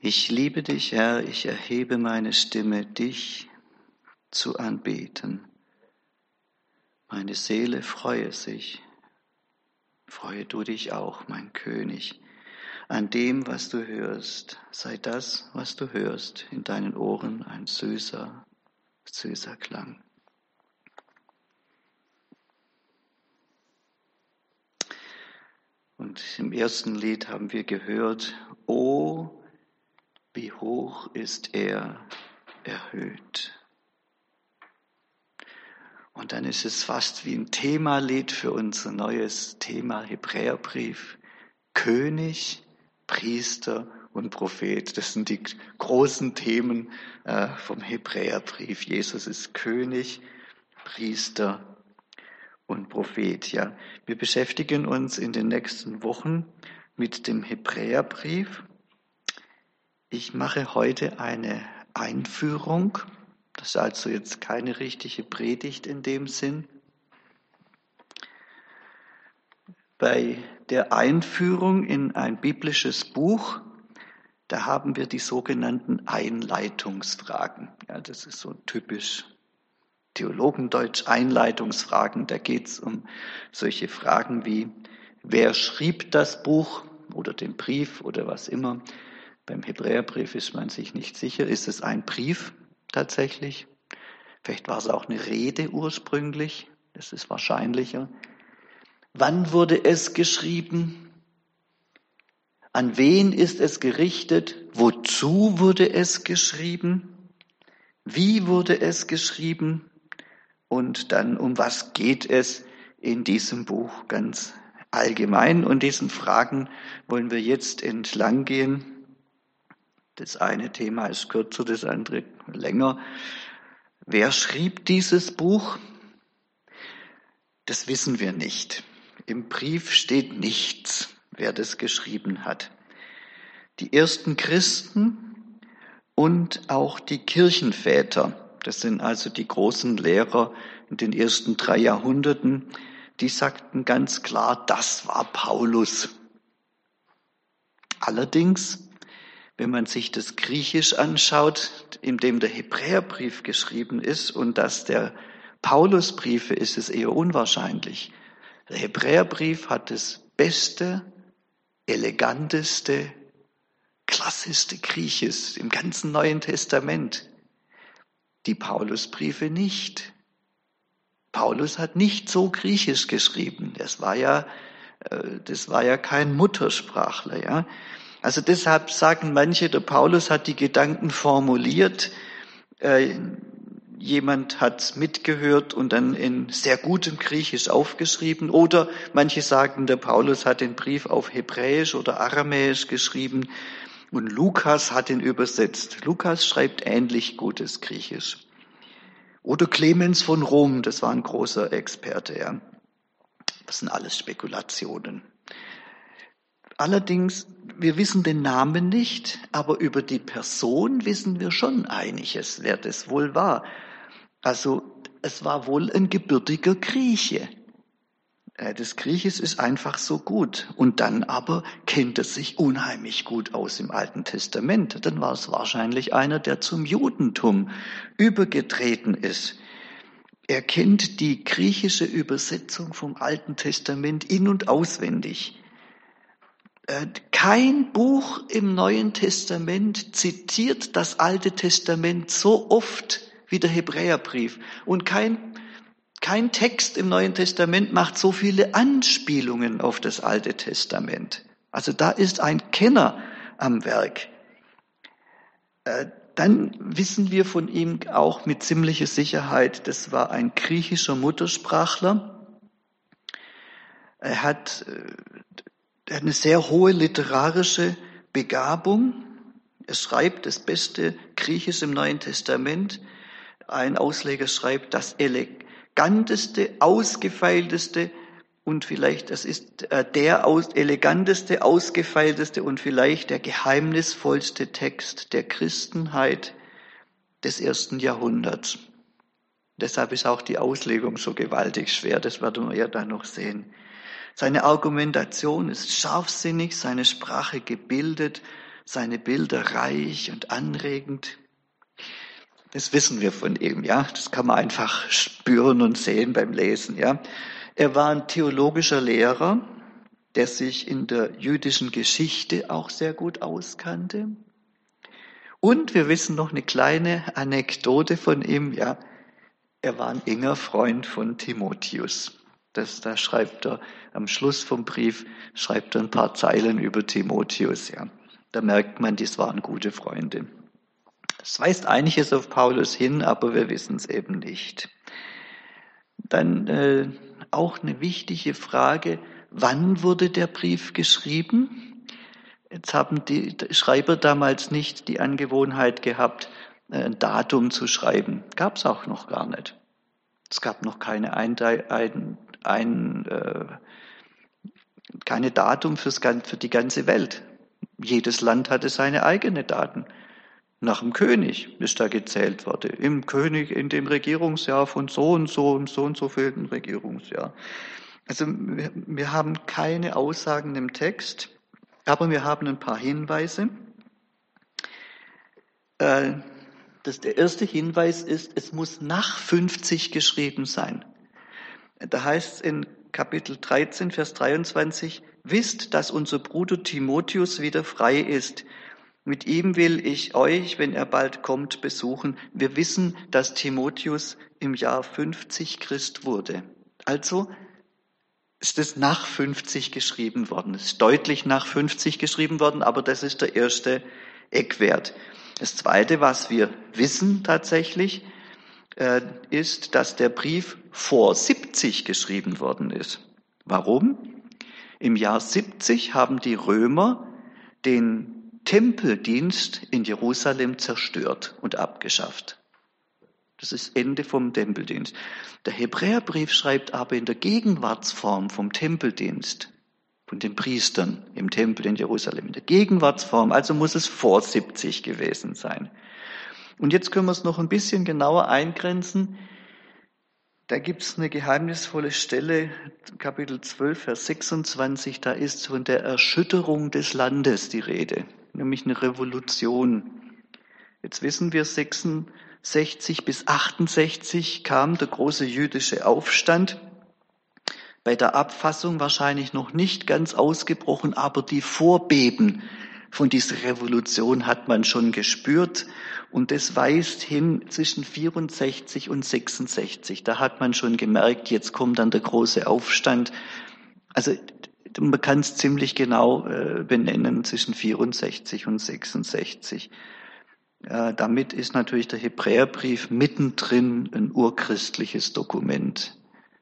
Ich liebe dich, Herr, ich erhebe meine Stimme, dich zu anbeten. Meine Seele freue sich. Freue du dich auch, mein König, an dem, was du hörst. Sei das, was du hörst, in deinen Ohren ein süßer, süßer Klang. Und im ersten Lied haben wir gehört, oh, wie hoch ist er erhöht. Und dann ist es fast wie ein Themalied für unser neues Thema Hebräerbrief. König, Priester und Prophet. Das sind die großen Themen äh, vom Hebräerbrief. Jesus ist König, Priester und Prophet. Ja, wir beschäftigen uns in den nächsten Wochen mit dem Hebräerbrief ich mache heute eine Einführung. Das ist also jetzt keine richtige Predigt in dem Sinn. Bei der Einführung in ein biblisches Buch, da haben wir die sogenannten Einleitungsfragen. Ja, das ist so typisch Theologendeutsch, Einleitungsfragen. Da geht es um solche Fragen wie, wer schrieb das Buch oder den Brief oder was immer? Beim Hebräerbrief ist man sich nicht sicher. Ist es ein Brief tatsächlich? Vielleicht war es auch eine Rede ursprünglich. Das ist wahrscheinlicher. Wann wurde es geschrieben? An wen ist es gerichtet? Wozu wurde es geschrieben? Wie wurde es geschrieben? Und dann, um was geht es in diesem Buch ganz allgemein? Und diesen Fragen wollen wir jetzt entlang gehen. Das eine Thema ist kürzer, das andere länger. Wer schrieb dieses Buch? Das wissen wir nicht. Im Brief steht nichts, wer das geschrieben hat. Die ersten Christen und auch die Kirchenväter, das sind also die großen Lehrer in den ersten drei Jahrhunderten, die sagten ganz klar, das war Paulus. Allerdings wenn man sich das Griechisch anschaut, in dem der Hebräerbrief geschrieben ist und das der Paulusbriefe, ist es eher unwahrscheinlich. Der Hebräerbrief hat das beste, eleganteste, klassischste Griechisch im ganzen Neuen Testament. Die Paulusbriefe nicht. Paulus hat nicht so Griechisch geschrieben. Das war ja, äh, das war ja kein Muttersprachler, ja. Also deshalb sagen manche, der Paulus hat die Gedanken formuliert, äh, jemand hat mitgehört und dann in sehr gutem Griechisch aufgeschrieben. Oder manche sagen, der Paulus hat den Brief auf Hebräisch oder Aramäisch geschrieben und Lukas hat ihn übersetzt. Lukas schreibt ähnlich gutes Griechisch. Oder Clemens von Rom, das war ein großer Experte. Ja. Das sind alles Spekulationen. Allerdings, wir wissen den Namen nicht, aber über die Person wissen wir schon einiges, wer das wohl war. Also es war wohl ein gebürtiger Grieche. Äh, das Griechisch ist einfach so gut. Und dann aber kennt es sich unheimlich gut aus im Alten Testament. Dann war es wahrscheinlich einer, der zum Judentum übergetreten ist. Er kennt die griechische Übersetzung vom Alten Testament in und auswendig. Äh, kein Buch im Neuen Testament zitiert das Alte Testament so oft wie der Hebräerbrief. Und kein, kein Text im Neuen Testament macht so viele Anspielungen auf das Alte Testament. Also da ist ein Kenner am Werk. Äh, dann wissen wir von ihm auch mit ziemlicher Sicherheit, das war ein griechischer Muttersprachler. Er hat äh, er hat eine sehr hohe literarische Begabung. Er schreibt das beste Griechisch im Neuen Testament. Ein Ausleger schreibt das eleganteste, ausgefeilteste und vielleicht, das ist äh, der eleganteste, ausgefeilteste und vielleicht der geheimnisvollste Text der Christenheit des ersten Jahrhunderts. Deshalb ist auch die Auslegung so gewaltig schwer, das werden wir ja dann noch sehen. Seine Argumentation ist scharfsinnig, seine Sprache gebildet, seine Bilder reich und anregend. Das wissen wir von ihm, ja. Das kann man einfach spüren und sehen beim Lesen, ja. Er war ein theologischer Lehrer, der sich in der jüdischen Geschichte auch sehr gut auskannte. Und wir wissen noch eine kleine Anekdote von ihm, ja. Er war ein enger Freund von Timotheus. Das, da schreibt er am Schluss vom Brief, schreibt er ein paar Zeilen über Timotheus, ja. Da merkt man, dies waren gute Freunde. Das weist einiges auf Paulus hin, aber wir wissen es eben nicht. Dann äh, auch eine wichtige Frage, wann wurde der Brief geschrieben? Jetzt haben die Schreiber damals nicht die Angewohnheit gehabt, äh, ein Datum zu schreiben. Gab es auch noch gar nicht. Es gab noch keine ein, ein, äh, keine Datum fürs, für die ganze Welt. Jedes Land hatte seine eigenen Daten. Nach dem König ist da gezählt worden. Im König, in dem Regierungsjahr von so und so, im so und so vielen Regierungsjahr. Also wir, wir haben keine Aussagen im Text, aber wir haben ein paar Hinweise. Äh, das, der erste Hinweis ist, es muss nach 50 geschrieben sein. Da heißt es in Kapitel 13, Vers 23, wisst, dass unser Bruder Timotheus wieder frei ist. Mit ihm will ich euch, wenn er bald kommt, besuchen. Wir wissen, dass Timotheus im Jahr 50 Christ wurde. Also ist es nach 50 geschrieben worden. Es ist deutlich nach 50 geschrieben worden, aber das ist der erste Eckwert. Das zweite, was wir wissen tatsächlich, ist, dass der Brief vor 70 geschrieben worden ist. Warum? Im Jahr 70 haben die Römer den Tempeldienst in Jerusalem zerstört und abgeschafft. Das ist Ende vom Tempeldienst. Der Hebräerbrief schreibt aber in der Gegenwartsform vom Tempeldienst, von den Priestern im Tempel in Jerusalem, in der Gegenwartsform, also muss es vor 70 gewesen sein. Und jetzt können wir es noch ein bisschen genauer eingrenzen. Da gibt es eine geheimnisvolle Stelle, Kapitel 12, Vers 26, da ist von der Erschütterung des Landes die Rede, nämlich eine Revolution. Jetzt wissen wir, 66 bis 68 kam der große jüdische Aufstand. Bei der Abfassung wahrscheinlich noch nicht ganz ausgebrochen, aber die Vorbeben von dieser Revolution hat man schon gespürt. Und das weist hin zwischen 64 und 66. Da hat man schon gemerkt, jetzt kommt dann der große Aufstand. Also man kann es ziemlich genau äh, benennen zwischen 64 und 66. Äh, damit ist natürlich der Hebräerbrief mittendrin ein urchristliches Dokument.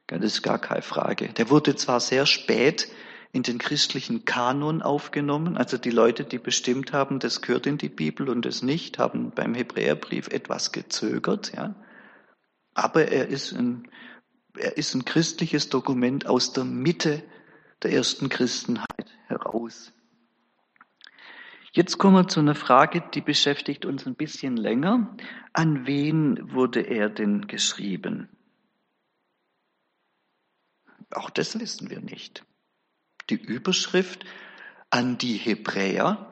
Das ist gar keine Frage. Der wurde zwar sehr spät in den christlichen Kanon aufgenommen. Also die Leute, die bestimmt haben, das gehört in die Bibel und das nicht, haben beim Hebräerbrief etwas gezögert. Ja. Aber er ist, ein, er ist ein christliches Dokument aus der Mitte der ersten Christenheit heraus. Jetzt kommen wir zu einer Frage, die beschäftigt uns ein bisschen länger. An wen wurde er denn geschrieben? Auch das wissen wir nicht die Überschrift an die Hebräer,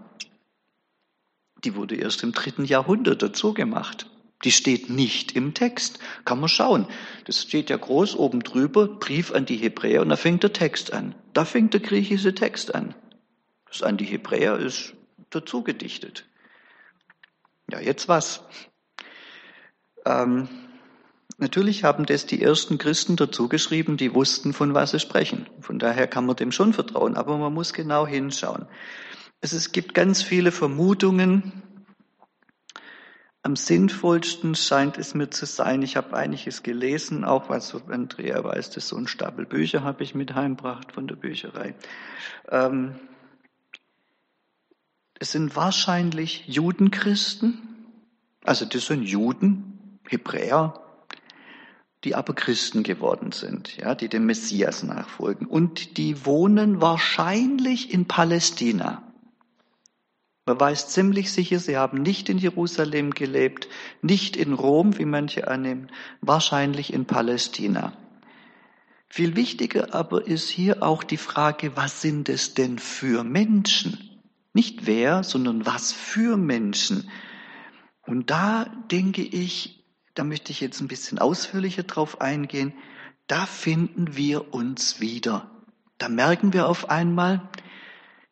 die wurde erst im dritten Jahrhundert dazu gemacht. Die steht nicht im Text. Kann man schauen. Das steht ja groß oben drüber, Brief an die Hebräer, und da fängt der Text an. Da fängt der griechische Text an. Das an die Hebräer ist dazu gedichtet. Ja, jetzt was? Ähm, Natürlich haben das die ersten Christen dazu geschrieben, die wussten, von was sie sprechen. Von daher kann man dem schon vertrauen, aber man muss genau hinschauen. Es gibt ganz viele Vermutungen. Am sinnvollsten scheint es mir zu sein, ich habe einiges gelesen, auch was Andrea weiß, das so ein Stapel Bücher habe ich mit heimgebracht von der Bücherei. Ähm, es sind wahrscheinlich Judenchristen, also das sind Juden, Hebräer, die aber Christen geworden sind, ja, die dem Messias nachfolgen. Und die wohnen wahrscheinlich in Palästina. Man weiß ziemlich sicher, sie haben nicht in Jerusalem gelebt, nicht in Rom, wie manche annehmen, wahrscheinlich in Palästina. Viel wichtiger aber ist hier auch die Frage, was sind es denn für Menschen? Nicht wer, sondern was für Menschen. Und da denke ich, da möchte ich jetzt ein bisschen ausführlicher drauf eingehen, da finden wir uns wieder. Da merken wir auf einmal,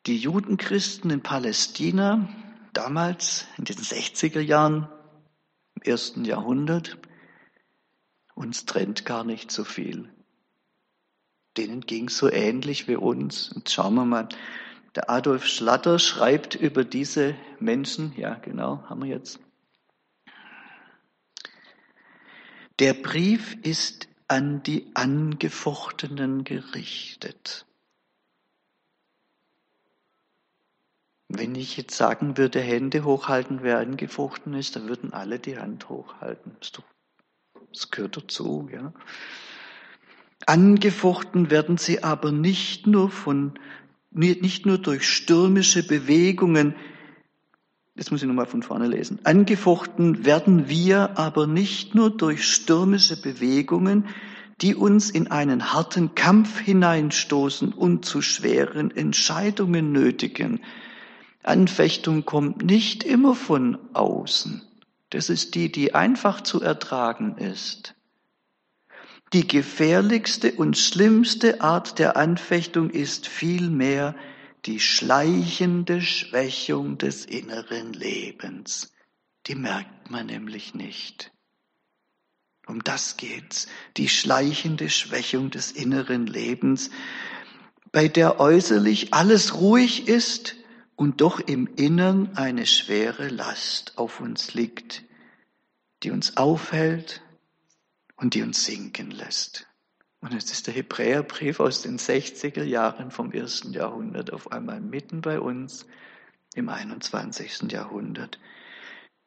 die Judenchristen in Palästina, damals in den 60er Jahren, im ersten Jahrhundert, uns trennt gar nicht so viel. Denen ging so ähnlich wie uns. Und schauen wir mal, der Adolf Schlatter schreibt über diese Menschen, ja genau, haben wir jetzt. Der Brief ist an die Angefochtenen gerichtet. Wenn ich jetzt sagen würde, Hände hochhalten, wer angefochten ist, dann würden alle die Hand hochhalten. Das gehört dazu, ja. Angefochten werden sie aber nicht nur von, nicht nur durch stürmische Bewegungen, Jetzt muss ich nochmal von vorne lesen. Angefochten werden wir aber nicht nur durch stürmische Bewegungen, die uns in einen harten Kampf hineinstoßen und zu schweren Entscheidungen nötigen. Anfechtung kommt nicht immer von außen. Das ist die, die einfach zu ertragen ist. Die gefährlichste und schlimmste Art der Anfechtung ist vielmehr die schleichende Schwächung des inneren Lebens. Die merkt man nämlich nicht. Um das geht's. Die schleichende Schwächung des inneren Lebens, bei der äußerlich alles ruhig ist und doch im Innern eine schwere Last auf uns liegt, die uns aufhält und die uns sinken lässt. Und jetzt ist der Hebräerbrief aus den 60er Jahren vom ersten Jahrhundert auf einmal mitten bei uns im 21. Jahrhundert.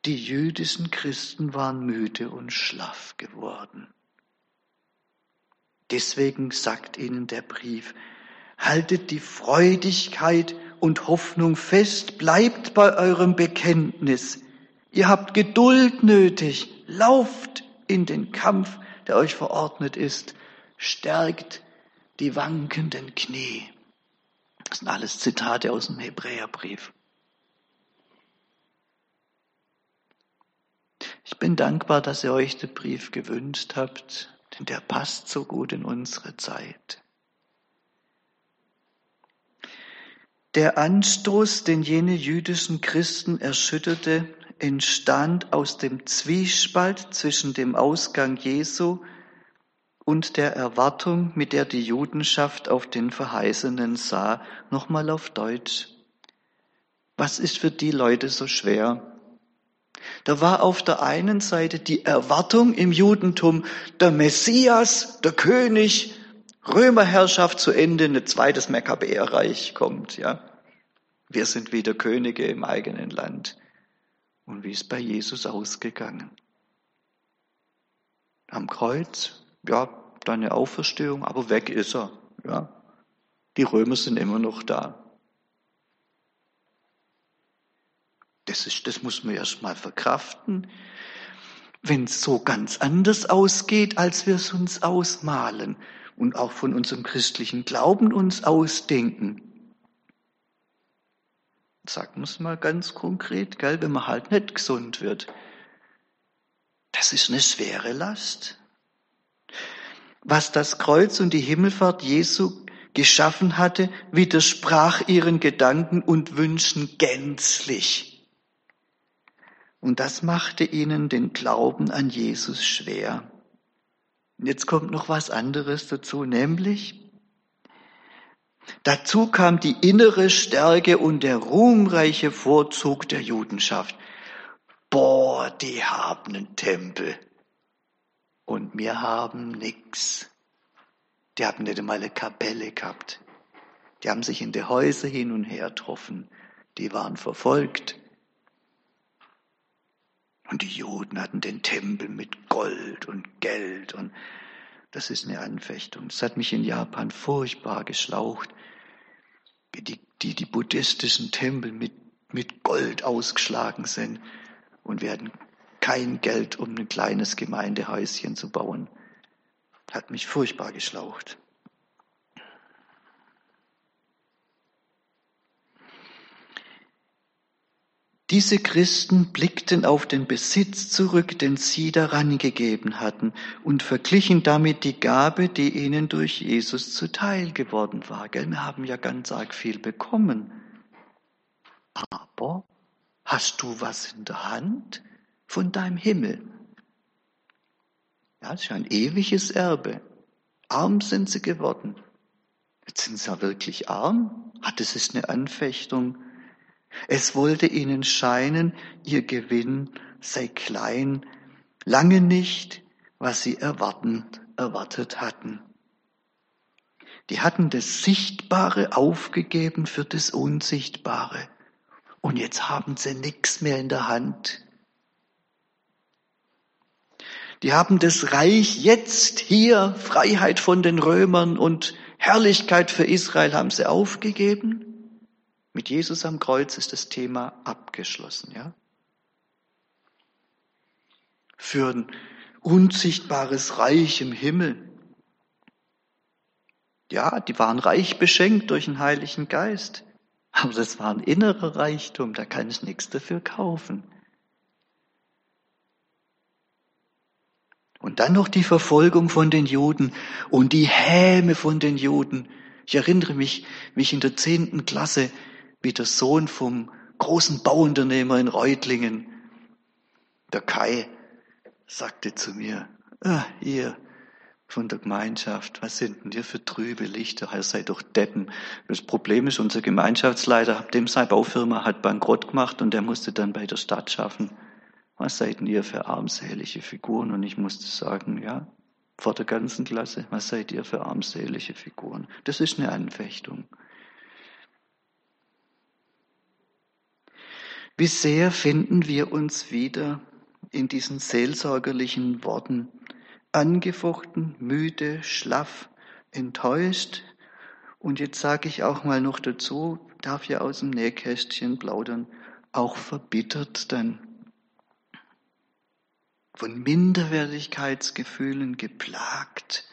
Die jüdischen Christen waren müde und schlaff geworden. Deswegen sagt ihnen der Brief, haltet die Freudigkeit und Hoffnung fest, bleibt bei eurem Bekenntnis. Ihr habt Geduld nötig, lauft in den Kampf, der euch verordnet ist stärkt die wankenden Knie. Das sind alles Zitate aus dem Hebräerbrief. Ich bin dankbar, dass ihr euch den Brief gewünscht habt, denn der passt so gut in unsere Zeit. Der Anstoß, den jene jüdischen Christen erschütterte, entstand aus dem Zwiespalt zwischen dem Ausgang Jesu und der Erwartung, mit der die Judenschaft auf den Verheißenen sah, nochmal auf Deutsch. Was ist für die Leute so schwer? Da war auf der einen Seite die Erwartung im Judentum, der Messias, der König, Römerherrschaft zu Ende, ein zweites Makkabäerreich kommt, ja. Wir sind wieder Könige im eigenen Land. Und wie ist bei Jesus ausgegangen? Am Kreuz ja, deine Auferstehung, aber weg ist er. Ja. Die Römer sind immer noch da. Das, ist, das muss man erst mal verkraften. Wenn es so ganz anders ausgeht, als wir es uns ausmalen und auch von unserem christlichen Glauben uns ausdenken, sagen wir es mal ganz konkret, gell, wenn man halt nicht gesund wird. Das ist eine schwere Last was das Kreuz und die Himmelfahrt Jesu geschaffen hatte, widersprach ihren Gedanken und Wünschen gänzlich. Und das machte ihnen den Glauben an Jesus schwer. Und jetzt kommt noch was anderes dazu, nämlich dazu kam die innere Stärke und der ruhmreiche Vorzug der Judenschaft. Boah, die haben einen Tempel und wir haben nix. Die haben nicht einmal eine Kapelle gehabt. Die haben sich in die Häuser hin und her getroffen. Die waren verfolgt. Und die Juden hatten den Tempel mit Gold und Geld und das ist eine Anfechtung. Das hat mich in Japan furchtbar geschlaucht, wie die, die, die buddhistischen Tempel mit, mit Gold ausgeschlagen sind und werden kein Geld, um ein kleines Gemeindehäuschen zu bauen. Hat mich furchtbar geschlaucht. Diese Christen blickten auf den Besitz zurück, den sie daran gegeben hatten, und verglichen damit die Gabe, die ihnen durch Jesus zuteil geworden war. Gell? Wir haben ja ganz arg viel bekommen. Aber hast du was in der Hand von deinem Himmel? Ja, das ist ein ewiges Erbe. Arm sind sie geworden. Jetzt sind sie ja wirklich arm. Ah, das ist eine Anfechtung. Es wollte ihnen scheinen, ihr Gewinn sei klein, lange nicht, was sie erwarten, erwartet hatten. Die hatten das Sichtbare aufgegeben für das Unsichtbare. Und jetzt haben sie nichts mehr in der Hand. Die haben das Reich jetzt hier, Freiheit von den Römern und Herrlichkeit für Israel haben sie aufgegeben. Mit Jesus am Kreuz ist das Thema abgeschlossen, ja? Für ein unsichtbares Reich im Himmel. Ja, die waren reich beschenkt durch den Heiligen Geist. Aber das war ein innerer Reichtum, da kann ich nichts dafür kaufen. Und dann noch die Verfolgung von den Juden und die Häme von den Juden. Ich erinnere mich, mich in der zehnten Klasse wie der Sohn vom großen Bauunternehmer in Reutlingen, der Kai, sagte zu mir, ah, ihr von der Gemeinschaft, was sind denn ihr für trübe Lichter? Ihr seid doch Deppen. Das Problem ist, unser Gemeinschaftsleiter, dem seine Baufirma hat bankrott gemacht und der musste dann bei der Stadt schaffen. Was seid ihr für armselige Figuren? Und ich musste sagen, ja, vor der ganzen Klasse, was seid ihr für armselige Figuren? Das ist eine Anfechtung. Wie sehr finden wir uns wieder in diesen seelsorgerlichen Worten, angefochten, müde, schlaff, enttäuscht. Und jetzt sage ich auch mal noch dazu, darf ja aus dem Nähkästchen plaudern, auch verbittert dann, von Minderwertigkeitsgefühlen geplagt.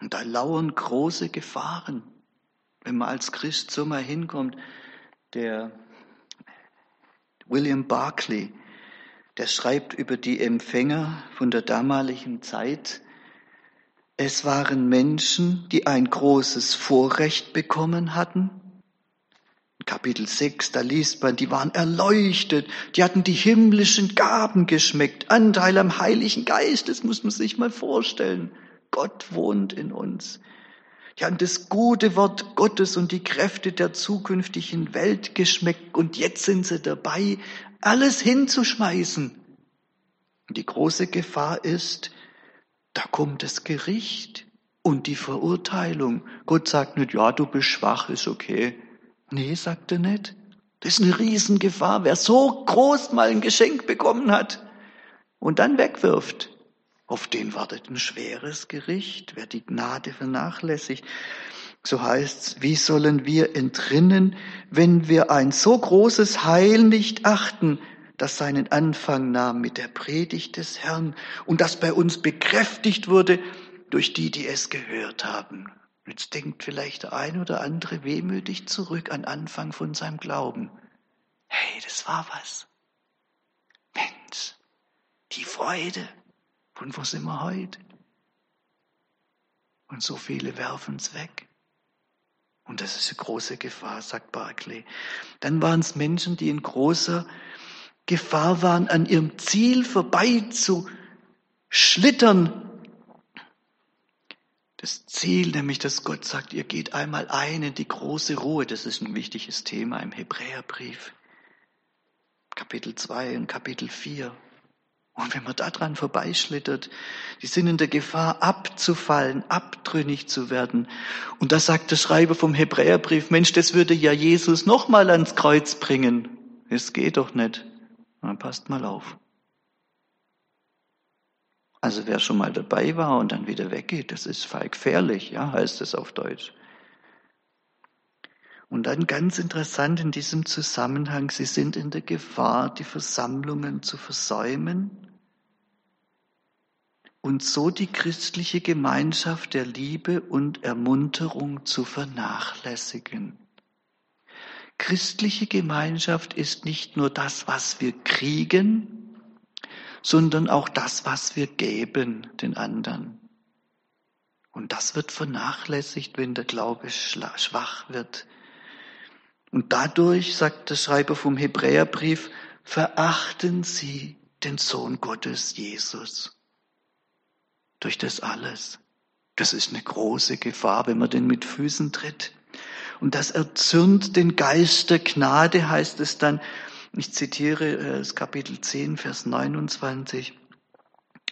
Und da lauern große Gefahren, wenn man als Christ so mal hinkommt, der William Barclay, der schreibt über die Empfänger von der damaligen Zeit, es waren Menschen, die ein großes Vorrecht bekommen hatten. Kapitel 6, da liest man, die waren erleuchtet, die hatten die himmlischen Gaben geschmeckt, Anteil am Heiligen Geist, das muss man sich mal vorstellen. Gott wohnt in uns. Die haben das gute Wort Gottes und die Kräfte der zukünftigen Welt geschmeckt und jetzt sind sie dabei, alles hinzuschmeißen. Und die große Gefahr ist, da kommt das Gericht und die Verurteilung. Gott sagt nicht, ja, du bist schwach, ist okay. Nee, sagt er nicht. Das ist eine Riesengefahr. Wer so groß mal ein Geschenk bekommen hat und dann wegwirft, auf den wartet ein schweres Gericht, wer die Gnade vernachlässigt. So heißt's, wie sollen wir entrinnen, wenn wir ein so großes Heil nicht achten, das seinen Anfang nahm mit der Predigt des Herrn und das bei uns bekräftigt wurde durch die, die es gehört haben. Jetzt denkt vielleicht der ein oder andere wehmütig zurück an Anfang von seinem Glauben. Hey, das war was. Mensch, die Freude, und wo sind wir heute? Und so viele werfen es weg. Und das ist eine große Gefahr, sagt Barclay. Dann waren es Menschen, die in großer Gefahr waren, an ihrem Ziel vorbei zu schlittern. Das Ziel, nämlich dass Gott sagt, ihr geht einmal ein in die große Ruhe, das ist ein wichtiges Thema im Hebräerbrief. Kapitel 2 und Kapitel 4. Und wenn man da dran vorbeischlittert, die sind in der Gefahr abzufallen, abtrünnig zu werden. Und da sagt der Schreiber vom Hebräerbrief, Mensch, das würde ja Jesus nochmal ans Kreuz bringen. Es geht doch nicht. Na, passt mal auf. Also wer schon mal dabei war und dann wieder weggeht, das ist gefährlich, ja, heißt es auf Deutsch. Und dann ganz interessant in diesem Zusammenhang, sie sind in der Gefahr, die Versammlungen zu versäumen und so die christliche Gemeinschaft der Liebe und Ermunterung zu vernachlässigen. Christliche Gemeinschaft ist nicht nur das, was wir kriegen, sondern auch das, was wir geben den anderen. Und das wird vernachlässigt, wenn der Glaube schwach wird. Und dadurch, sagt der Schreiber vom Hebräerbrief, verachten sie den Sohn Gottes, Jesus. Durch das alles. Das ist eine große Gefahr, wenn man den mit Füßen tritt. Und das erzürnt den Geist der Gnade, heißt es dann, ich zitiere äh, das Kapitel 10, Vers 29.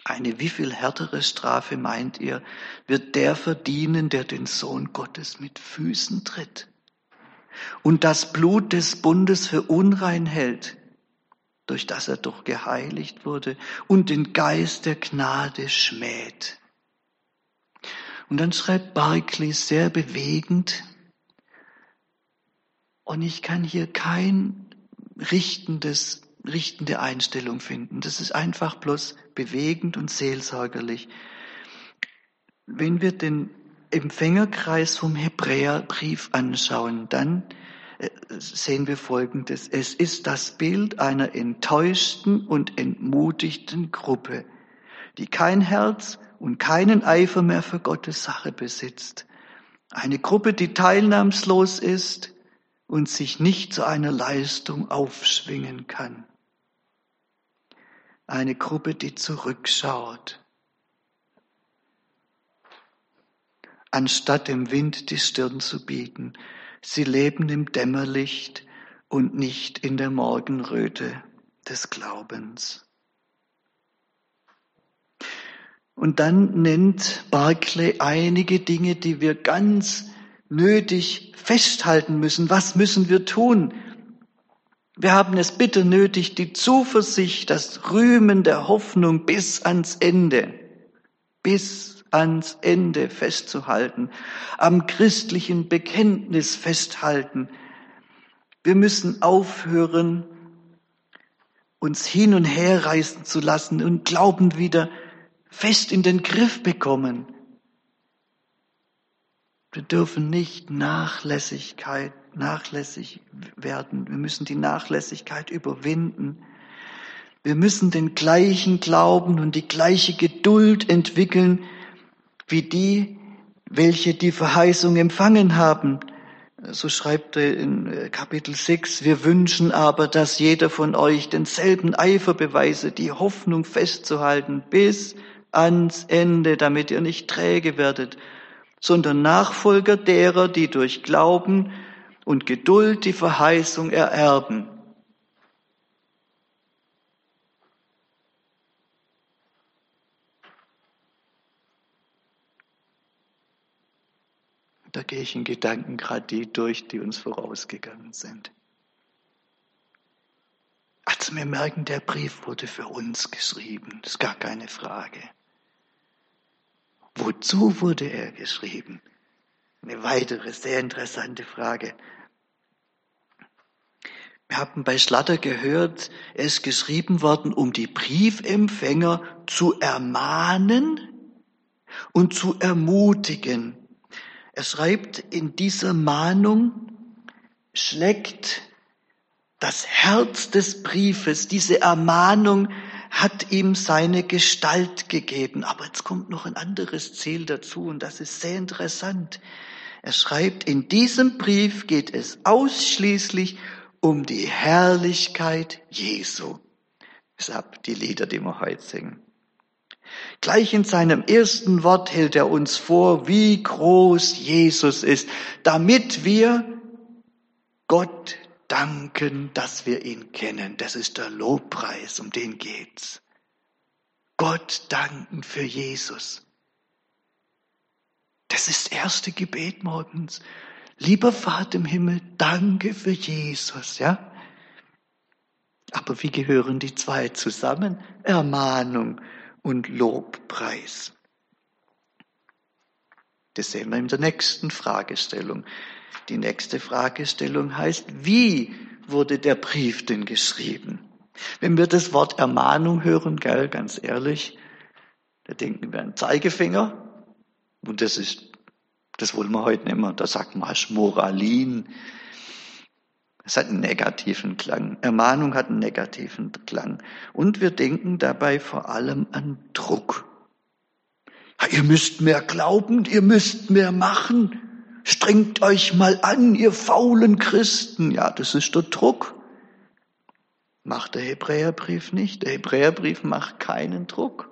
Eine wie viel härtere Strafe meint ihr, wird der verdienen, der den Sohn Gottes mit Füßen tritt und das Blut des Bundes für unrein hält, durch das er doch geheiligt wurde und den Geist der Gnade schmäht. Und dann schreibt Barclay sehr bewegend, und ich kann hier kein richtendes, richtende Einstellung finden. Das ist einfach bloß bewegend und seelsorgerlich. Wenn wir den Empfängerkreis vom Hebräerbrief anschauen, dann äh, sehen wir Folgendes. Es ist das Bild einer enttäuschten und entmutigten Gruppe, die kein Herz und keinen Eifer mehr für Gottes Sache besitzt. Eine Gruppe, die teilnahmslos ist und sich nicht zu einer Leistung aufschwingen kann. Eine Gruppe, die zurückschaut, anstatt dem Wind die Stirn zu bieten. Sie leben im Dämmerlicht und nicht in der Morgenröte des Glaubens. Und dann nennt Barclay einige Dinge, die wir ganz nötig festhalten müssen. Was müssen wir tun? Wir haben es bitte nötig, die Zuversicht, das Rühmen der Hoffnung bis ans Ende, bis ans Ende festzuhalten, am christlichen Bekenntnis festhalten. Wir müssen aufhören, uns hin und her reißen zu lassen und Glauben wieder fest in den Griff bekommen. Wir dürfen nicht Nachlässigkeit, nachlässig werden. Wir müssen die Nachlässigkeit überwinden. Wir müssen den gleichen Glauben und die gleiche Geduld entwickeln wie die, welche die Verheißung empfangen haben. So schreibt er in äh, Kapitel 6, wir wünschen aber, dass jeder von euch denselben Eifer beweise, die Hoffnung festzuhalten bis ans Ende, damit ihr nicht träge werdet sondern Nachfolger derer, die durch Glauben und Geduld die Verheißung ererben. Da gehe ich in Gedanken gerade die durch, die uns vorausgegangen sind. Also wir merken, der Brief wurde für uns geschrieben, das ist gar keine Frage. Wozu wurde er geschrieben? Eine weitere sehr interessante Frage. Wir haben bei Schlatter gehört, er ist geschrieben worden, um die Briefempfänger zu ermahnen und zu ermutigen. Er schreibt, in dieser Mahnung schlägt das Herz des Briefes, diese Ermahnung hat ihm seine Gestalt gegeben. Aber jetzt kommt noch ein anderes Ziel dazu und das ist sehr interessant. Er schreibt, in diesem Brief geht es ausschließlich um die Herrlichkeit Jesu. Deshalb die Lieder, die wir heute singen. Gleich in seinem ersten Wort hält er uns vor, wie groß Jesus ist, damit wir Gott danken, dass wir ihn kennen. Das ist der Lobpreis, um den geht's. Gott danken für Jesus. Das ist das erste Gebet morgens. Lieber Vater im Himmel, danke für Jesus, ja? Aber wie gehören die zwei zusammen? Ermahnung und Lobpreis. Das sehen wir in der nächsten Fragestellung. Die nächste Fragestellung heißt, wie wurde der Brief denn geschrieben? Wenn wir das Wort Ermahnung hören, gell, ganz ehrlich, da denken wir an Zeigefinger. Und das ist, das wollen wir heute nicht mehr. Da sagt man Moralin. Es hat einen negativen Klang. Ermahnung hat einen negativen Klang. Und wir denken dabei vor allem an Druck. Ja, ihr müsst mehr glauben, ihr müsst mehr machen. Strengt euch mal an, ihr faulen Christen. Ja, das ist der Druck. Macht der Hebräerbrief nicht. Der Hebräerbrief macht keinen Druck.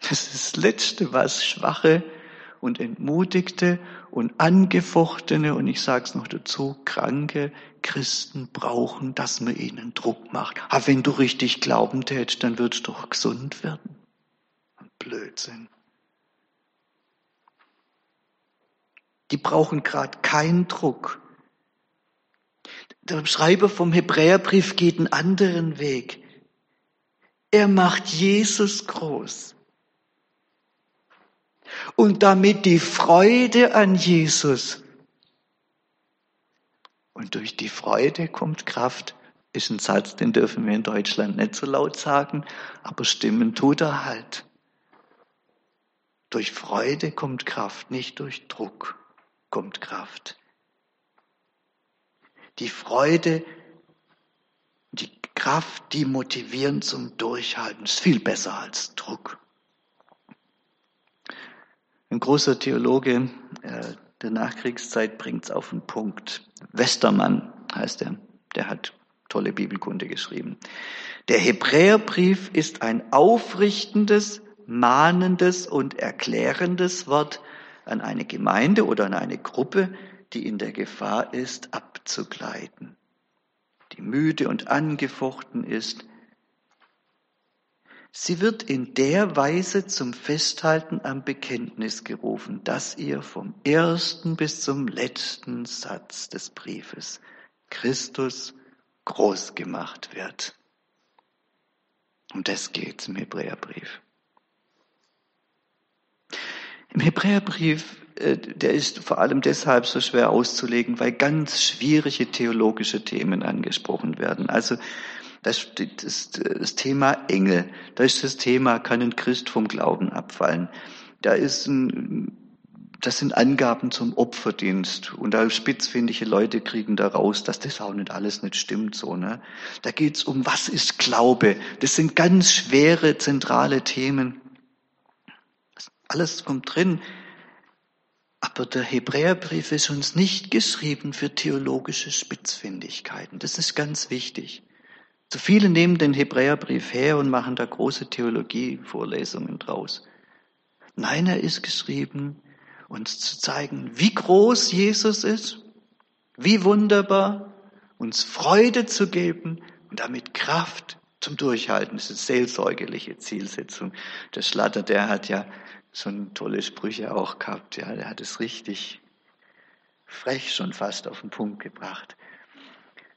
Das ist das Letzte, was Schwache und Entmutigte und Angefochtene und ich sage es noch dazu, kranke Christen brauchen, dass man ihnen Druck macht. Aber wenn du richtig glauben tätst, dann würdest du doch gesund werden. Blödsinn. Die brauchen gerade keinen Druck. Der Schreiber vom Hebräerbrief geht einen anderen Weg. Er macht Jesus groß. Und damit die Freude an Jesus. Und durch die Freude kommt Kraft. Ist ein Satz, den dürfen wir in Deutschland nicht so laut sagen, aber stimmen tut er halt. Durch Freude kommt Kraft, nicht durch Druck kommt Kraft. Die Freude, die Kraft, die motivieren zum Durchhalten, ist viel besser als Druck. Ein großer Theologe äh, der Nachkriegszeit bringt es auf den Punkt. Westermann heißt er. Der hat tolle Bibelkunde geschrieben. Der Hebräerbrief ist ein aufrichtendes, mahnendes und erklärendes Wort an eine Gemeinde oder an eine Gruppe, die in der Gefahr ist, abzugleiten, die müde und angefochten ist, Sie wird in der Weise zum Festhalten am Bekenntnis gerufen, dass ihr vom ersten bis zum letzten Satz des Briefes Christus groß gemacht wird. Um das geht im Hebräerbrief. Im Hebräerbrief, äh, der ist vor allem deshalb so schwer auszulegen, weil ganz schwierige theologische Themen angesprochen werden. Also das, das, das Thema Engel, da ist das Thema, kann ein Christ vom Glauben abfallen. Da ist ein, das sind Angaben zum Opferdienst. Und da spitzfindige Leute kriegen da raus, dass das auch nicht alles nicht stimmt, so, ne? Da geht's um, was ist Glaube? Das sind ganz schwere, zentrale Themen. Alles kommt drin. Aber der Hebräerbrief ist uns nicht geschrieben für theologische Spitzfindigkeiten. Das ist ganz wichtig. Zu viele nehmen den Hebräerbrief her und machen da große Theologievorlesungen draus. Nein, er ist geschrieben, uns zu zeigen, wie groß Jesus ist, wie wunderbar, uns Freude zu geben und damit Kraft zum Durchhalten. Das ist eine seelsorgerliche Zielsetzung. Der Schlatter, der hat ja so tolle Sprüche auch gehabt. Ja, der hat es richtig frech schon fast auf den Punkt gebracht.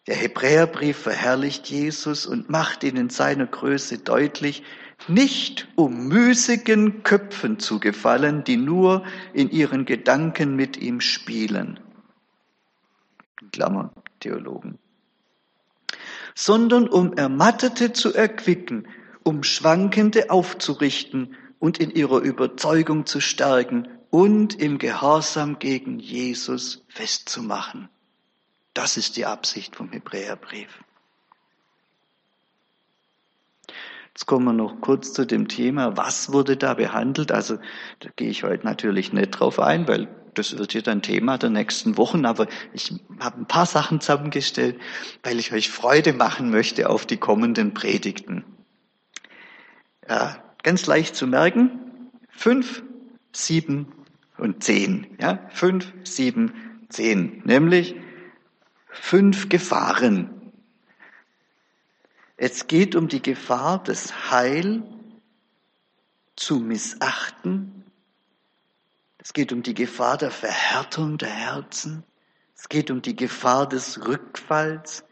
Der Hebräerbrief verherrlicht Jesus und macht ihn in seiner Größe deutlich, nicht um müßigen Köpfen zu gefallen, die nur in ihren Gedanken mit ihm spielen. Klammer, Theologen. Sondern um Ermattete zu erquicken, um Schwankende aufzurichten und in ihrer Überzeugung zu stärken und im Gehorsam gegen Jesus festzumachen. Das ist die Absicht vom Hebräerbrief. Jetzt kommen wir noch kurz zu dem Thema, was wurde da behandelt. Also da gehe ich heute natürlich nicht drauf ein, weil das wird jetzt ein Thema der nächsten Wochen, aber ich habe ein paar Sachen zusammengestellt, weil ich euch Freude machen möchte auf die kommenden Predigten. Ja, ganz leicht zu merken, fünf, sieben und zehn. Ja, fünf, sieben, zehn. Nämlich fünf Gefahren. Es geht um die Gefahr, das Heil zu missachten. Es geht um die Gefahr der Verhärtung der Herzen. Es geht um die Gefahr des Rückfalls.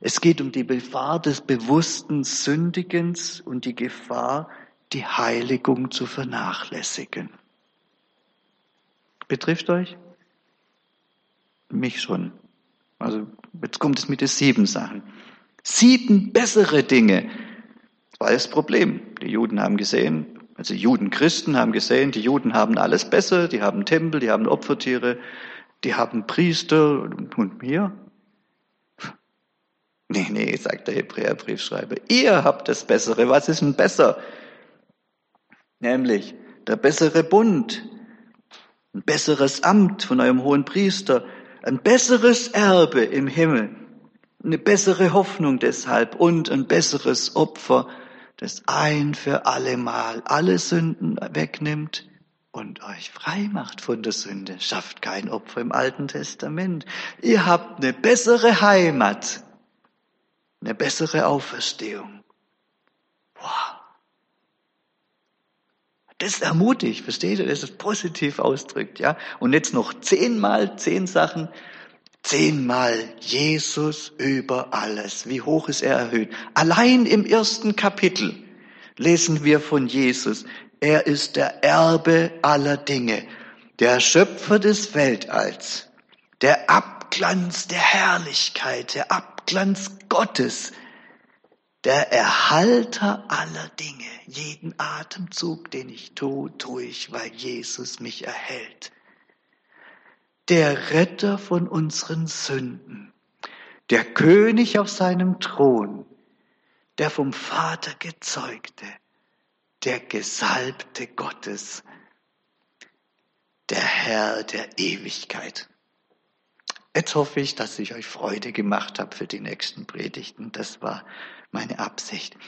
Es geht um die Gefahr des bewussten Sündigens und die Gefahr, die Heiligung zu vernachlässigen. Betrifft euch? Mich schon. Also jetzt kommt es mit den sieben Sachen. Sieben bessere Dinge. Das war das Problem. Die Juden haben gesehen, also Juden, Christen haben gesehen, die Juden haben alles besser, die haben Tempel, die haben Opfertiere, Die haben Priester und mir. Nee, nee, sagt der Hebräerbriefschreiber. Ihr habt das Bessere. Was ist denn besser? Nämlich der bessere Bund, ein besseres Amt von eurem hohen Priester, ein besseres Erbe im Himmel, eine bessere Hoffnung deshalb und ein besseres Opfer, das ein für allemal alle Sünden wegnimmt und euch frei macht von der Sünde. Schafft kein Opfer im Alten Testament. Ihr habt eine bessere Heimat, eine bessere Auferstehung. Das ermutigt, versteht ihr, dass es positiv ausdrückt, ja? Und jetzt noch zehnmal, zehn Sachen, zehnmal Jesus über alles. Wie hoch ist er erhöht? Allein im ersten Kapitel lesen wir von Jesus. Er ist der Erbe aller Dinge, der Schöpfer des Weltalls, der Abglanz der Herrlichkeit, der Abglanz Gottes, der Erhalter aller Dinge. Jeden Atemzug, den ich tue, tue ich, weil Jesus mich erhält. Der Retter von unseren Sünden, der König auf seinem Thron, der vom Vater gezeugte, der Gesalbte Gottes, der Herr der Ewigkeit. Jetzt hoffe ich, dass ich euch Freude gemacht habe für die nächsten Predigten. Das war meine Absicht.